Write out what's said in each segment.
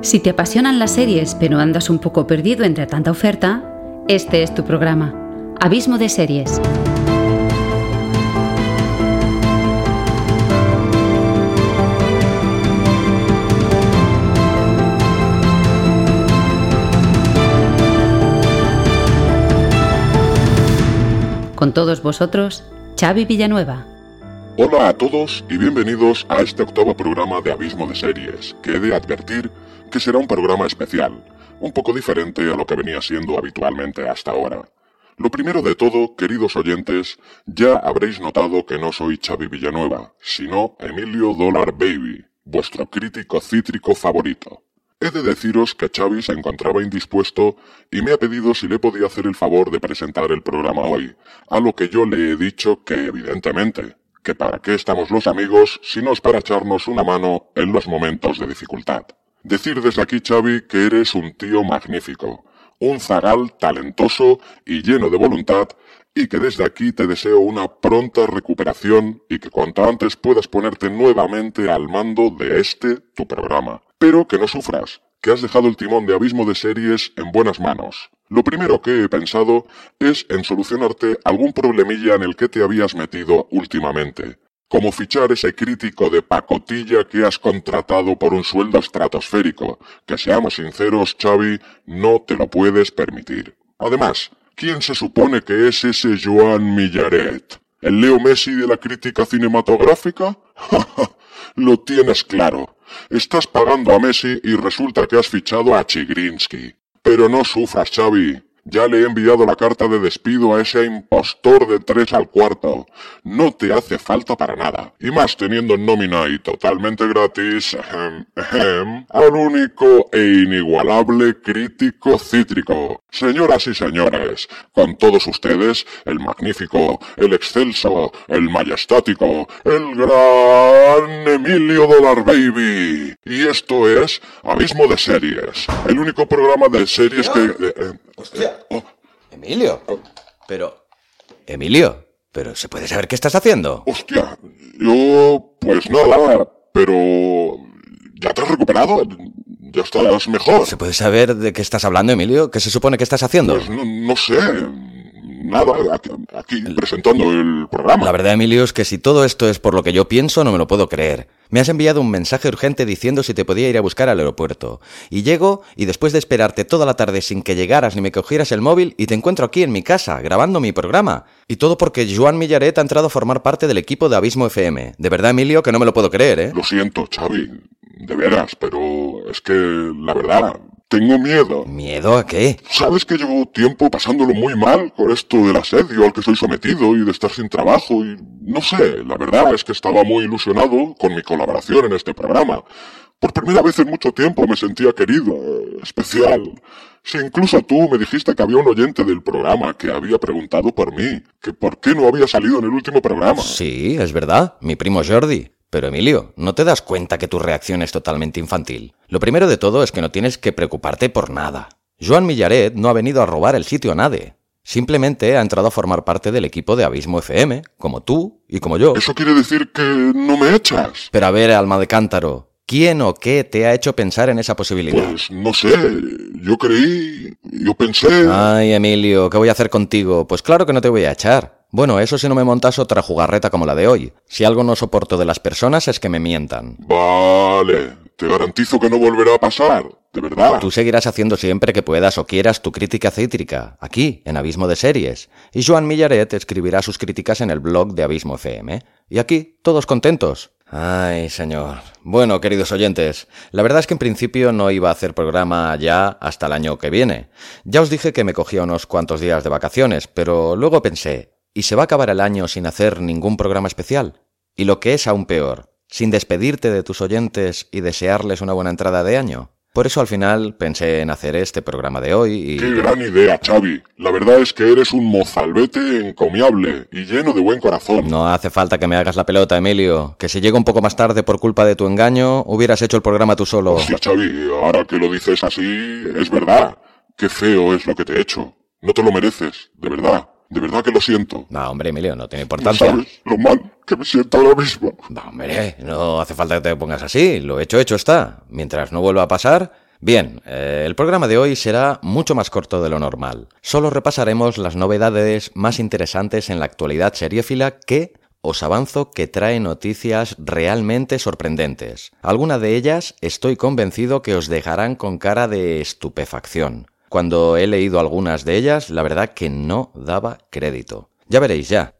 Si te apasionan las series pero andas un poco perdido entre tanta oferta, este es tu programa. Abismo de series. Con todos vosotros, Xavi Villanueva. Hola a todos y bienvenidos a este octavo programa de Abismo de Series, que he de advertir que será un programa especial, un poco diferente a lo que venía siendo habitualmente hasta ahora. Lo primero de todo, queridos oyentes, ya habréis notado que no soy Xavi Villanueva, sino Emilio Dollar Baby, vuestro crítico cítrico favorito. He de deciros que Xavi se encontraba indispuesto y me ha pedido si le podía hacer el favor de presentar el programa hoy, a lo que yo le he dicho que evidentemente, que para qué estamos los amigos si no es para echarnos una mano en los momentos de dificultad. Decir desde aquí, Xavi, que eres un tío magnífico, un zagal talentoso y lleno de voluntad, y que desde aquí te deseo una pronta recuperación y que cuanto antes puedas ponerte nuevamente al mando de este, tu programa. Pero que no sufras, que has dejado el timón de abismo de series en buenas manos. Lo primero que he pensado es en solucionarte algún problemilla en el que te habías metido últimamente como fichar ese crítico de pacotilla que has contratado por un sueldo estratosférico, que seamos sinceros, Xavi, no te lo puedes permitir. Además, ¿quién se supone que es ese Joan Millaret? ¿El Leo Messi de la crítica cinematográfica? lo tienes claro. Estás pagando a Messi y resulta que has fichado a Chigrinsky. Pero no sufras, Xavi. Ya le he enviado la carta de despido a ese impostor de tres al cuarto. No te hace falta para nada. Y más teniendo nómina y totalmente gratis, al único e inigualable crítico cítrico. Señoras y señores, con todos ustedes, el magnífico, el excelso, el majestático, el gran Emilio Dollar Baby. Y esto es Abismo de Series, el único programa de series que... Eh, Hostia. Emilio. Pero. Emilio. Pero ¿se puede saber qué estás haciendo? Hostia. Yo. Pues nada. Pero. ¿Ya te has recuperado? ¿Ya estás mejor? ¿Se puede saber de qué estás hablando, Emilio? ¿Qué se supone que estás haciendo? Pues no, no sé. Nada, aquí, aquí presentando el programa. La verdad, Emilio, es que si todo esto es por lo que yo pienso, no me lo puedo creer. Me has enviado un mensaje urgente diciendo si te podía ir a buscar al aeropuerto. Y llego, y después de esperarte toda la tarde sin que llegaras ni me cogieras el móvil, y te encuentro aquí en mi casa, grabando mi programa. Y todo porque Joan Millaret ha entrado a formar parte del equipo de Abismo FM. De verdad, Emilio, que no me lo puedo creer, ¿eh? Lo siento, Xavi. De veras, pero es que, la verdad, tengo miedo. ¿Miedo a qué? Sabes que llevo tiempo pasándolo muy mal con esto del asedio al que soy sometido y de estar sin trabajo y no sé, la verdad es que estaba muy ilusionado con mi colaboración en este programa. Por primera vez en mucho tiempo me sentía querido, especial. Si incluso tú me dijiste que había un oyente del programa que había preguntado por mí, que por qué no había salido en el último programa. Sí, es verdad, mi primo Jordi. Pero Emilio, ¿no te das cuenta que tu reacción es totalmente infantil? Lo primero de todo es que no tienes que preocuparte por nada. Joan Millaret no ha venido a robar el sitio a nadie. Simplemente ha entrado a formar parte del equipo de Abismo FM, como tú y como yo. ¿Eso quiere decir que no me echas? Pero a ver, alma de cántaro, ¿quién o qué te ha hecho pensar en esa posibilidad? Pues no sé, yo creí, yo pensé... Ay, Emilio, ¿qué voy a hacer contigo? Pues claro que no te voy a echar. Bueno, eso si no me montas otra jugarreta como la de hoy. Si algo no soporto de las personas es que me mientan. Vale, te garantizo que no volverá a pasar, de verdad. Tú seguirás haciendo siempre que puedas o quieras tu crítica cítrica, aquí, en Abismo de Series. Y Joan Millaret escribirá sus críticas en el blog de Abismo FM. Y aquí, todos contentos. Ay, señor. Bueno, queridos oyentes, la verdad es que en principio no iba a hacer programa ya hasta el año que viene. Ya os dije que me cogía unos cuantos días de vacaciones, pero luego pensé, ¿y se va a acabar el año sin hacer ningún programa especial? Y lo que es aún peor, sin despedirte de tus oyentes y desearles una buena entrada de año. Por eso al final pensé en hacer este programa de hoy y... ¡Qué gran idea, Xavi! La verdad es que eres un mozalbete encomiable y lleno de buen corazón. No hace falta que me hagas la pelota, Emilio. Que si llego un poco más tarde por culpa de tu engaño, hubieras hecho el programa tú solo. Hostia, Xavi, ahora que lo dices así, es verdad. Qué feo es lo que te he hecho. No te lo mereces, de verdad. De verdad que lo siento. No, hombre, Emilio, no tiene No importancia. sabes lo mal que me siento ahora mismo. No, hombre, no hace falta que te pongas así. Lo hecho, hecho está. Mientras no vuelva a pasar, Bien, eh, el programa de hoy será mucho más corto de lo normal. Solo repasaremos las novedades más interesantes en la actualidad seriéfila que os avanzo que trae noticias realmente sorprendentes. Algunas de ellas estoy convencido que os dejarán con cara de estupefacción. Cuando he leído algunas de ellas, la verdad que no daba crédito. Ya veréis ya.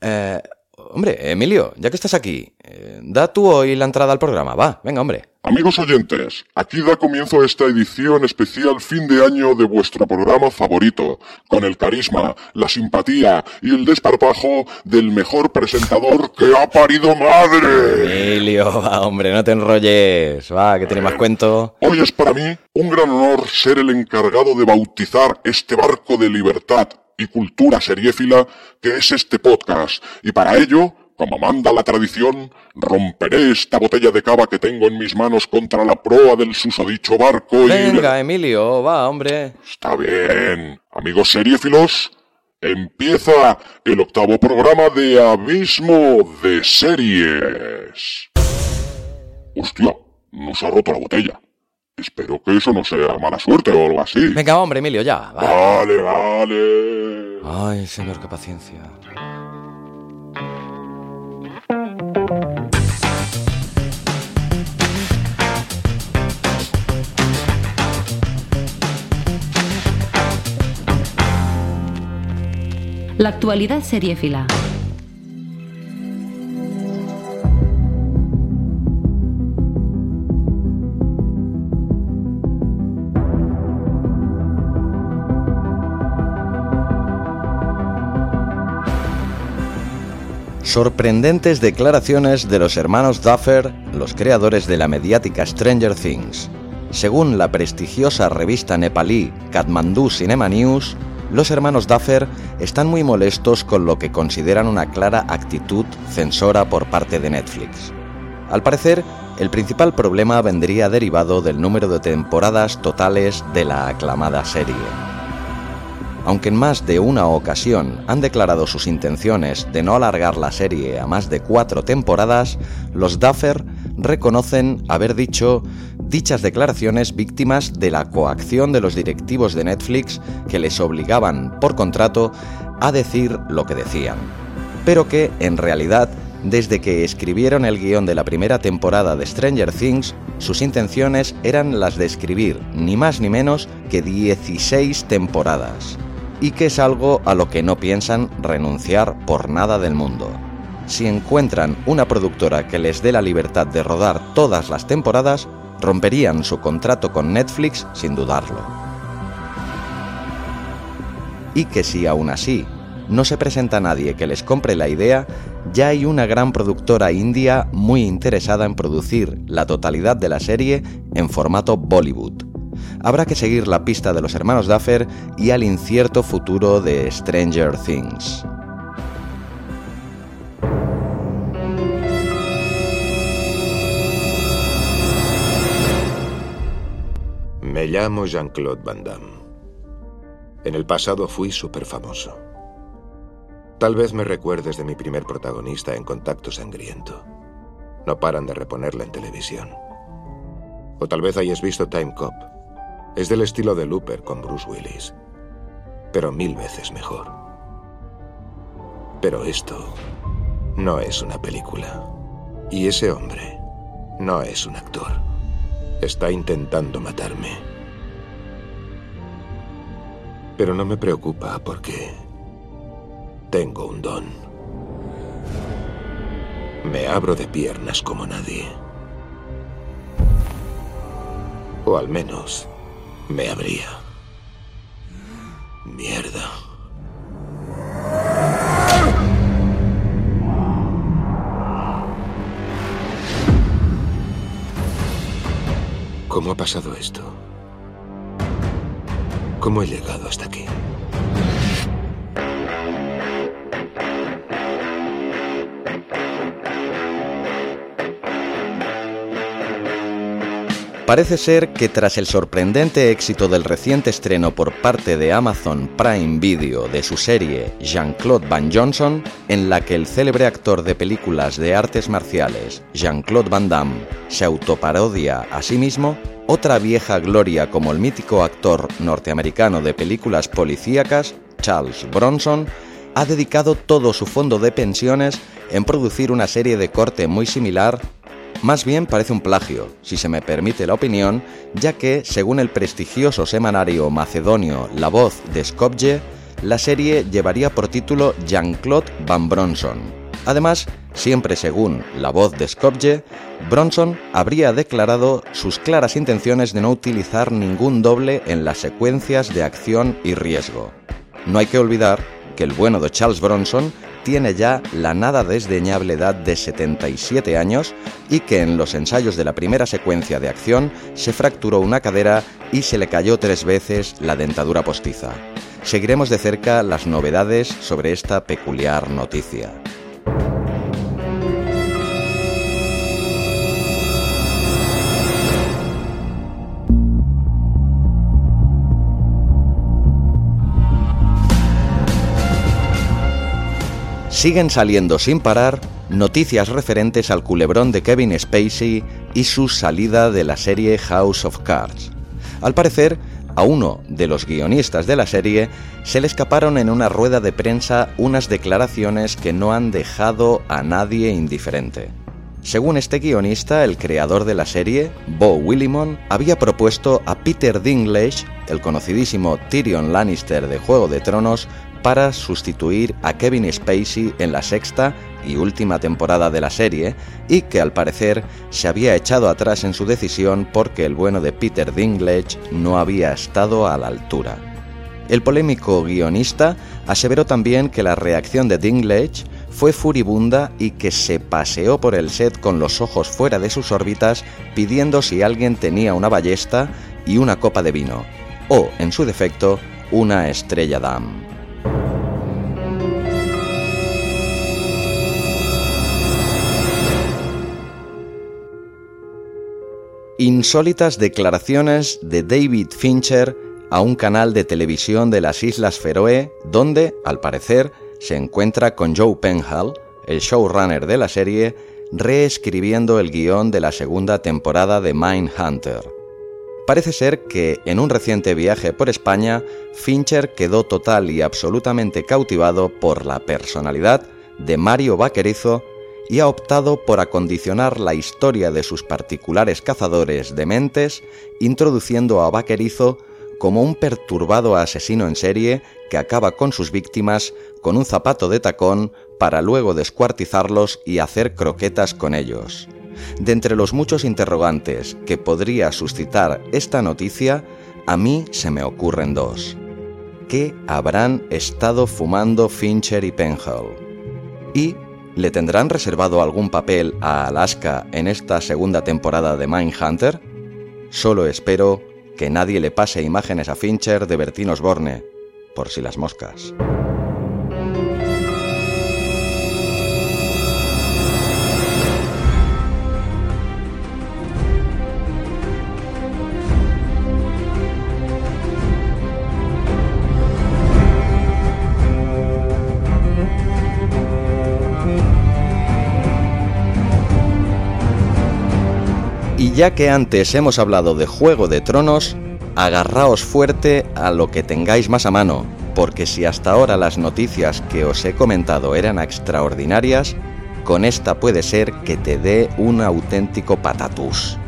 Eh, Hombre, Emilio, ya que estás aquí, eh, da tú hoy la entrada al programa, va, venga, hombre. Amigos oyentes, aquí da comienzo esta edición especial fin de año de vuestro programa favorito, con el carisma, la simpatía y el desparpajo del mejor presentador que ha parido madre. Emilio, va, hombre, no te enrolles, va, que tiene más cuento. Hoy es para mí un gran honor ser el encargado de bautizar este barco de libertad y cultura seriéfila que es este podcast, y para ello, como manda la tradición, romperé esta botella de cava que tengo en mis manos contra la proa del susodicho barco y... Venga, Emilio, va, hombre. Está bien. Amigos seriéfilos, empieza el octavo programa de Abismo de Series. Hostia, nos ha roto la botella. Espero que eso no sea mala suerte o algo así. Venga, hombre, Emilio, ya. Va. Vale, vale. Ay, señor, qué paciencia. La actualidad seriéfila. Sorprendentes declaraciones de los hermanos Duffer, los creadores de la mediática Stranger Things. Según la prestigiosa revista nepalí Kathmandu Cinema News, los hermanos Duffer están muy molestos con lo que consideran una clara actitud censora por parte de Netflix. Al parecer, el principal problema vendría derivado del número de temporadas totales de la aclamada serie. Aunque en más de una ocasión han declarado sus intenciones de no alargar la serie a más de cuatro temporadas, los Duffer reconocen haber dicho dichas declaraciones víctimas de la coacción de los directivos de Netflix que les obligaban por contrato a decir lo que decían, pero que en realidad desde que escribieron el guion de la primera temporada de Stranger Things, sus intenciones eran las de escribir ni más ni menos que 16 temporadas y que es algo a lo que no piensan renunciar por nada del mundo. Si encuentran una productora que les dé la libertad de rodar todas las temporadas, romperían su contrato con Netflix sin dudarlo. Y que si aún así no se presenta nadie que les compre la idea, ya hay una gran productora india muy interesada en producir la totalidad de la serie en formato Bollywood habrá que seguir la pista de los hermanos Duffer y al incierto futuro de Stranger Things. Me llamo Jean-Claude Van Damme. En el pasado fui súper famoso. Tal vez me recuerdes de mi primer protagonista en Contacto Sangriento. No paran de reponerla en televisión. O tal vez hayas visto Time Cop. Es del estilo de Looper con Bruce Willis, pero mil veces mejor. Pero esto no es una película. Y ese hombre no es un actor. Está intentando matarme. Pero no me preocupa porque tengo un don. Me abro de piernas como nadie. O al menos me abría. Mierda. ¿Cómo ha pasado esto? ¿Cómo he llegado hasta aquí? Parece ser que tras el sorprendente éxito del reciente estreno por parte de Amazon Prime Video de su serie Jean-Claude Van Johnson, en la que el célebre actor de películas de artes marciales Jean-Claude Van Damme se autoparodia a sí mismo, otra vieja gloria como el mítico actor norteamericano de películas policíacas, Charles Bronson, ha dedicado todo su fondo de pensiones en producir una serie de corte muy similar más bien parece un plagio, si se me permite la opinión, ya que, según el prestigioso semanario macedonio La Voz de Skopje, la serie llevaría por título Jean-Claude Van Bronson. Además, siempre según La Voz de Skopje, Bronson habría declarado sus claras intenciones de no utilizar ningún doble en las secuencias de acción y riesgo. No hay que olvidar que el bueno de Charles Bronson tiene ya la nada desdeñable edad de 77 años y que en los ensayos de la primera secuencia de acción se fracturó una cadera y se le cayó tres veces la dentadura postiza. Seguiremos de cerca las novedades sobre esta peculiar noticia. Siguen saliendo sin parar noticias referentes al culebrón de Kevin Spacey y su salida de la serie House of Cards. Al parecer, a uno de los guionistas de la serie se le escaparon en una rueda de prensa unas declaraciones que no han dejado a nadie indiferente. Según este guionista, el creador de la serie, Bo Willimon, había propuesto a Peter Dinklage, el conocidísimo Tyrion Lannister de Juego de Tronos, para sustituir a Kevin Spacey en la sexta y última temporada de la serie y que al parecer se había echado atrás en su decisión porque el bueno de Peter Dinklage no había estado a la altura. El polémico guionista aseveró también que la reacción de Dinklage fue furibunda y que se paseó por el set con los ojos fuera de sus órbitas pidiendo si alguien tenía una ballesta y una copa de vino, o, en su defecto, una estrella Dam. Insólitas declaraciones de David Fincher a un canal de televisión de las Islas Feroe, donde, al parecer, se encuentra con Joe Penhall, el showrunner de la serie, reescribiendo el guion de la segunda temporada de Mindhunter. Parece ser que en un reciente viaje por España, Fincher quedó total y absolutamente cautivado por la personalidad de Mario Vaquerizo y ha optado por acondicionar la historia de sus particulares cazadores de mentes, introduciendo a Vaquerizo como un perturbado asesino en serie que acaba con sus víctimas con un zapato de tacón para luego descuartizarlos y hacer croquetas con ellos. De entre los muchos interrogantes que podría suscitar esta noticia, a mí se me ocurren dos. ¿Qué habrán estado fumando Fincher y Penhall? Y ¿Le tendrán reservado algún papel a Alaska en esta segunda temporada de Mindhunter? Solo espero que nadie le pase imágenes a Fincher de Bertín Osborne, por si las moscas. Ya que antes hemos hablado de Juego de Tronos, agarraos fuerte a lo que tengáis más a mano, porque si hasta ahora las noticias que os he comentado eran extraordinarias, con esta puede ser que te dé un auténtico patatús.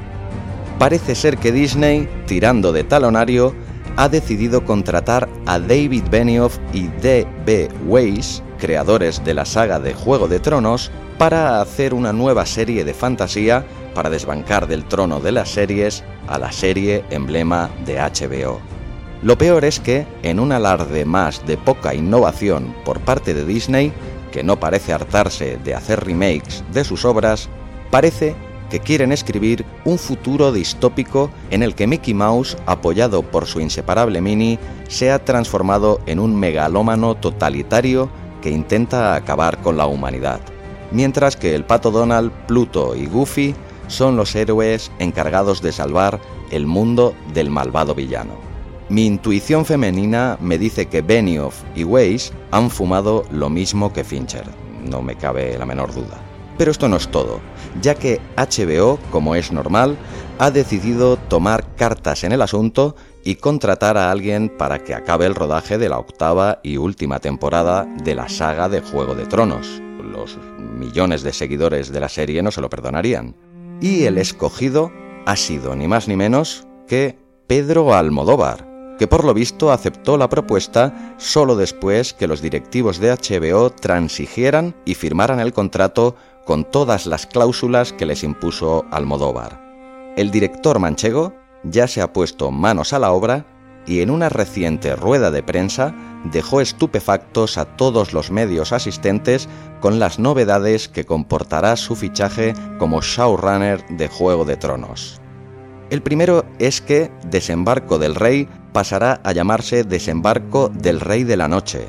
Parece ser que Disney, tirando de talonario, ha decidido contratar a David Benioff y D.B. Weiss, creadores de la saga de Juego de Tronos, para hacer una nueva serie de fantasía para desbancar del trono de las series a la serie emblema de HBO. Lo peor es que, en un alarde más de poca innovación por parte de Disney, que no parece hartarse de hacer remakes de sus obras, parece que quieren escribir un futuro distópico en el que Mickey Mouse, apoyado por su inseparable Minnie, sea transformado en un megalómano totalitario que intenta acabar con la humanidad, mientras que el pato Donald, Pluto y Goofy son los héroes encargados de salvar el mundo del malvado villano. Mi intuición femenina me dice que Benioff y Weiss han fumado lo mismo que Fincher, no me cabe la menor duda. Pero esto no es todo, ya que HBO, como es normal, ha decidido tomar cartas en el asunto y contratar a alguien para que acabe el rodaje de la octava y última temporada de la saga de Juego de Tronos. Los millones de seguidores de la serie no se lo perdonarían. Y el escogido ha sido ni más ni menos que Pedro Almodóvar, que por lo visto aceptó la propuesta solo después que los directivos de HBO transigieran y firmaran el contrato con todas las cláusulas que les impuso Almodóvar. El director manchego ya se ha puesto manos a la obra y en una reciente rueda de prensa dejó estupefactos a todos los medios asistentes con las novedades que comportará su fichaje como showrunner de Juego de Tronos. El primero es que Desembarco del Rey pasará a llamarse Desembarco del Rey de la Noche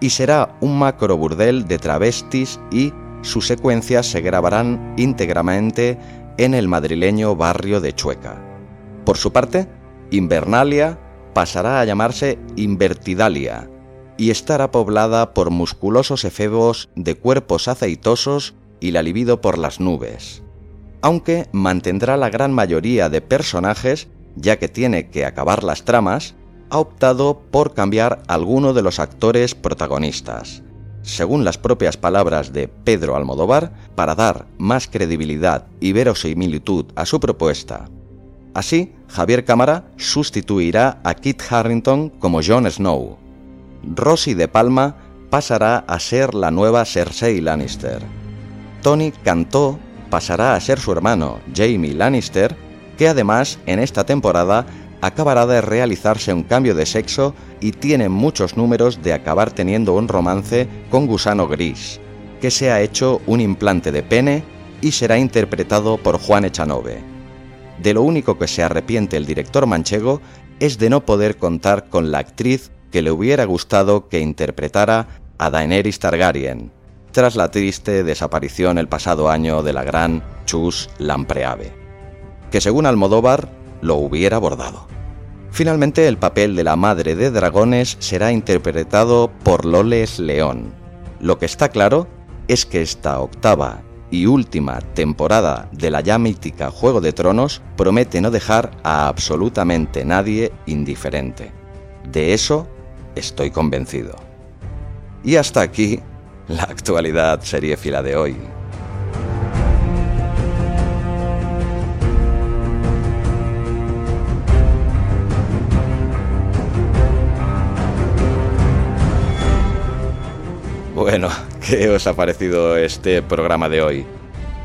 y será un macro burdel de travestis y sus secuencias se grabarán íntegramente en el madrileño barrio de Chueca. Por su parte, Invernalia pasará a llamarse Invertidalia y estará poblada por musculosos efebos de cuerpos aceitosos y la libido por las nubes. Aunque mantendrá la gran mayoría de personajes, ya que tiene que acabar las tramas, ha optado por cambiar alguno de los actores protagonistas según las propias palabras de Pedro Almodóvar, para dar más credibilidad y verosimilitud a su propuesta. Así, Javier Cámara sustituirá a Kit Harrington como Jon Snow. Rosy de Palma pasará a ser la nueva Cersei Lannister. Tony Cantó pasará a ser su hermano, Jamie Lannister, que además en esta temporada acabará de realizarse un cambio de sexo y tiene muchos números de acabar teniendo un romance con Gusano Gris, que se ha hecho un implante de pene y será interpretado por Juan Echanove. De lo único que se arrepiente el director manchego es de no poder contar con la actriz que le hubiera gustado que interpretara a Daenerys Targaryen, tras la triste desaparición el pasado año de la gran Chus Lampreave, que según Almodóvar lo hubiera abordado. Finalmente, el papel de la madre de dragones será interpretado por Loles León. Lo que está claro es que esta octava y última temporada de la ya mítica Juego de Tronos promete no dejar a absolutamente nadie indiferente. De eso estoy convencido. Y hasta aquí la actualidad fila de hoy. Bueno, ¿qué os ha parecido este programa de hoy?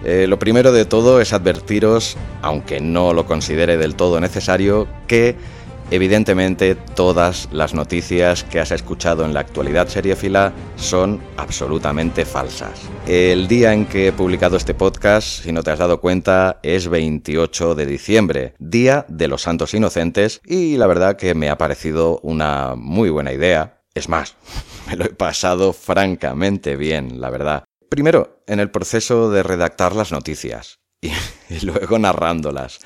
Eh, lo primero de todo es advertiros, aunque no lo considere del todo necesario, que evidentemente todas las noticias que has escuchado en la actualidad seriéfila son absolutamente falsas. El día en que he publicado este podcast, si no te has dado cuenta, es 28 de diciembre, Día de los Santos Inocentes, y la verdad que me ha parecido una muy buena idea. Es más, me lo he pasado francamente bien, la verdad. Primero, en el proceso de redactar las noticias y, luego narrándolas.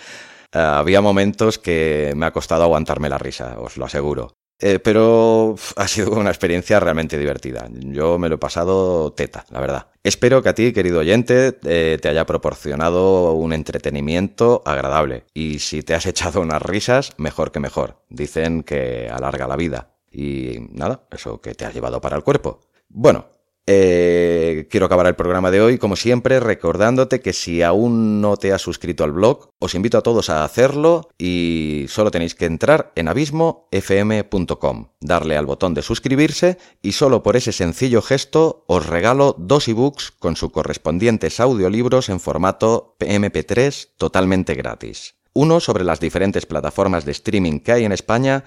Eh, había momentos que me ha costado aguantarme la risa, os lo aseguro. Eh, pero ha sido una experiencia realmente divertida. Yo me lo he pasado teta, la verdad. Espero que a ti, querido oyente, eh, te haya proporcionado un entretenimiento agradable. Y si te has echado unas risas, mejor que mejor. Dicen que alarga la vida. Y nada, eso que te ha llevado para el cuerpo. Bueno, eh, quiero acabar el programa de hoy, como siempre, recordándote que si aún no te has suscrito al blog, os invito a todos a hacerlo y solo tenéis que entrar en abismofm.com, darle al botón de suscribirse y solo por ese sencillo gesto os regalo dos ebooks con sus correspondientes audiolibros en formato MP3 totalmente gratis. Uno sobre las diferentes plataformas de streaming que hay en España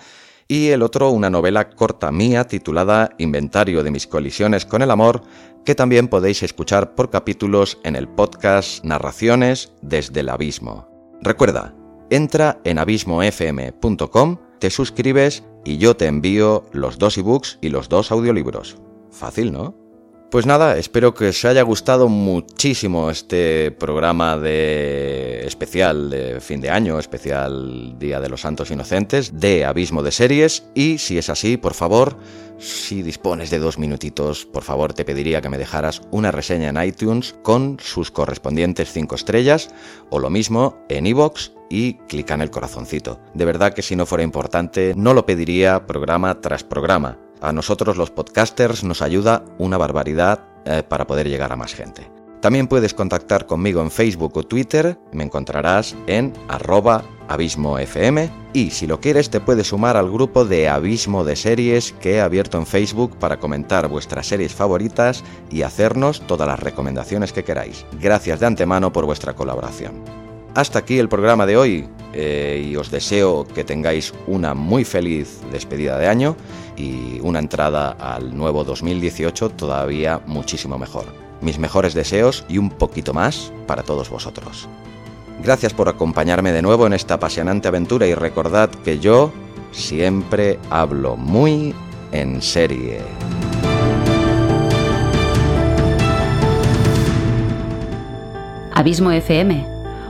y el otro una novela corta mía titulada Inventario de mis colisiones con el amor, que también podéis escuchar por capítulos en el podcast Narraciones desde el Abismo. Recuerda, entra en abismofm.com, te suscribes y yo te envío los dos ebooks y los dos audiolibros. Fácil, ¿no? Pues nada, espero que os haya gustado muchísimo este programa de especial de fin de año, especial Día de los Santos Inocentes, de Abismo de Series. Y si es así, por favor, si dispones de dos minutitos, por favor te pediría que me dejaras una reseña en iTunes con sus correspondientes cinco estrellas, o lo mismo en iVoox y clica en el corazoncito. De verdad que si no fuera importante, no lo pediría programa tras programa a nosotros los podcasters nos ayuda una barbaridad eh, para poder llegar a más gente. También puedes contactar conmigo en Facebook o Twitter, me encontrarás en arroba abismofm y si lo quieres te puedes sumar al grupo de Abismo de Series que he abierto en Facebook para comentar vuestras series favoritas y hacernos todas las recomendaciones que queráis. Gracias de antemano por vuestra colaboración. Hasta aquí el programa de hoy eh, y os deseo que tengáis una muy feliz despedida de año y una entrada al nuevo 2018 todavía muchísimo mejor. Mis mejores deseos y un poquito más para todos vosotros. Gracias por acompañarme de nuevo en esta apasionante aventura y recordad que yo siempre hablo muy en serie. Abismo FM,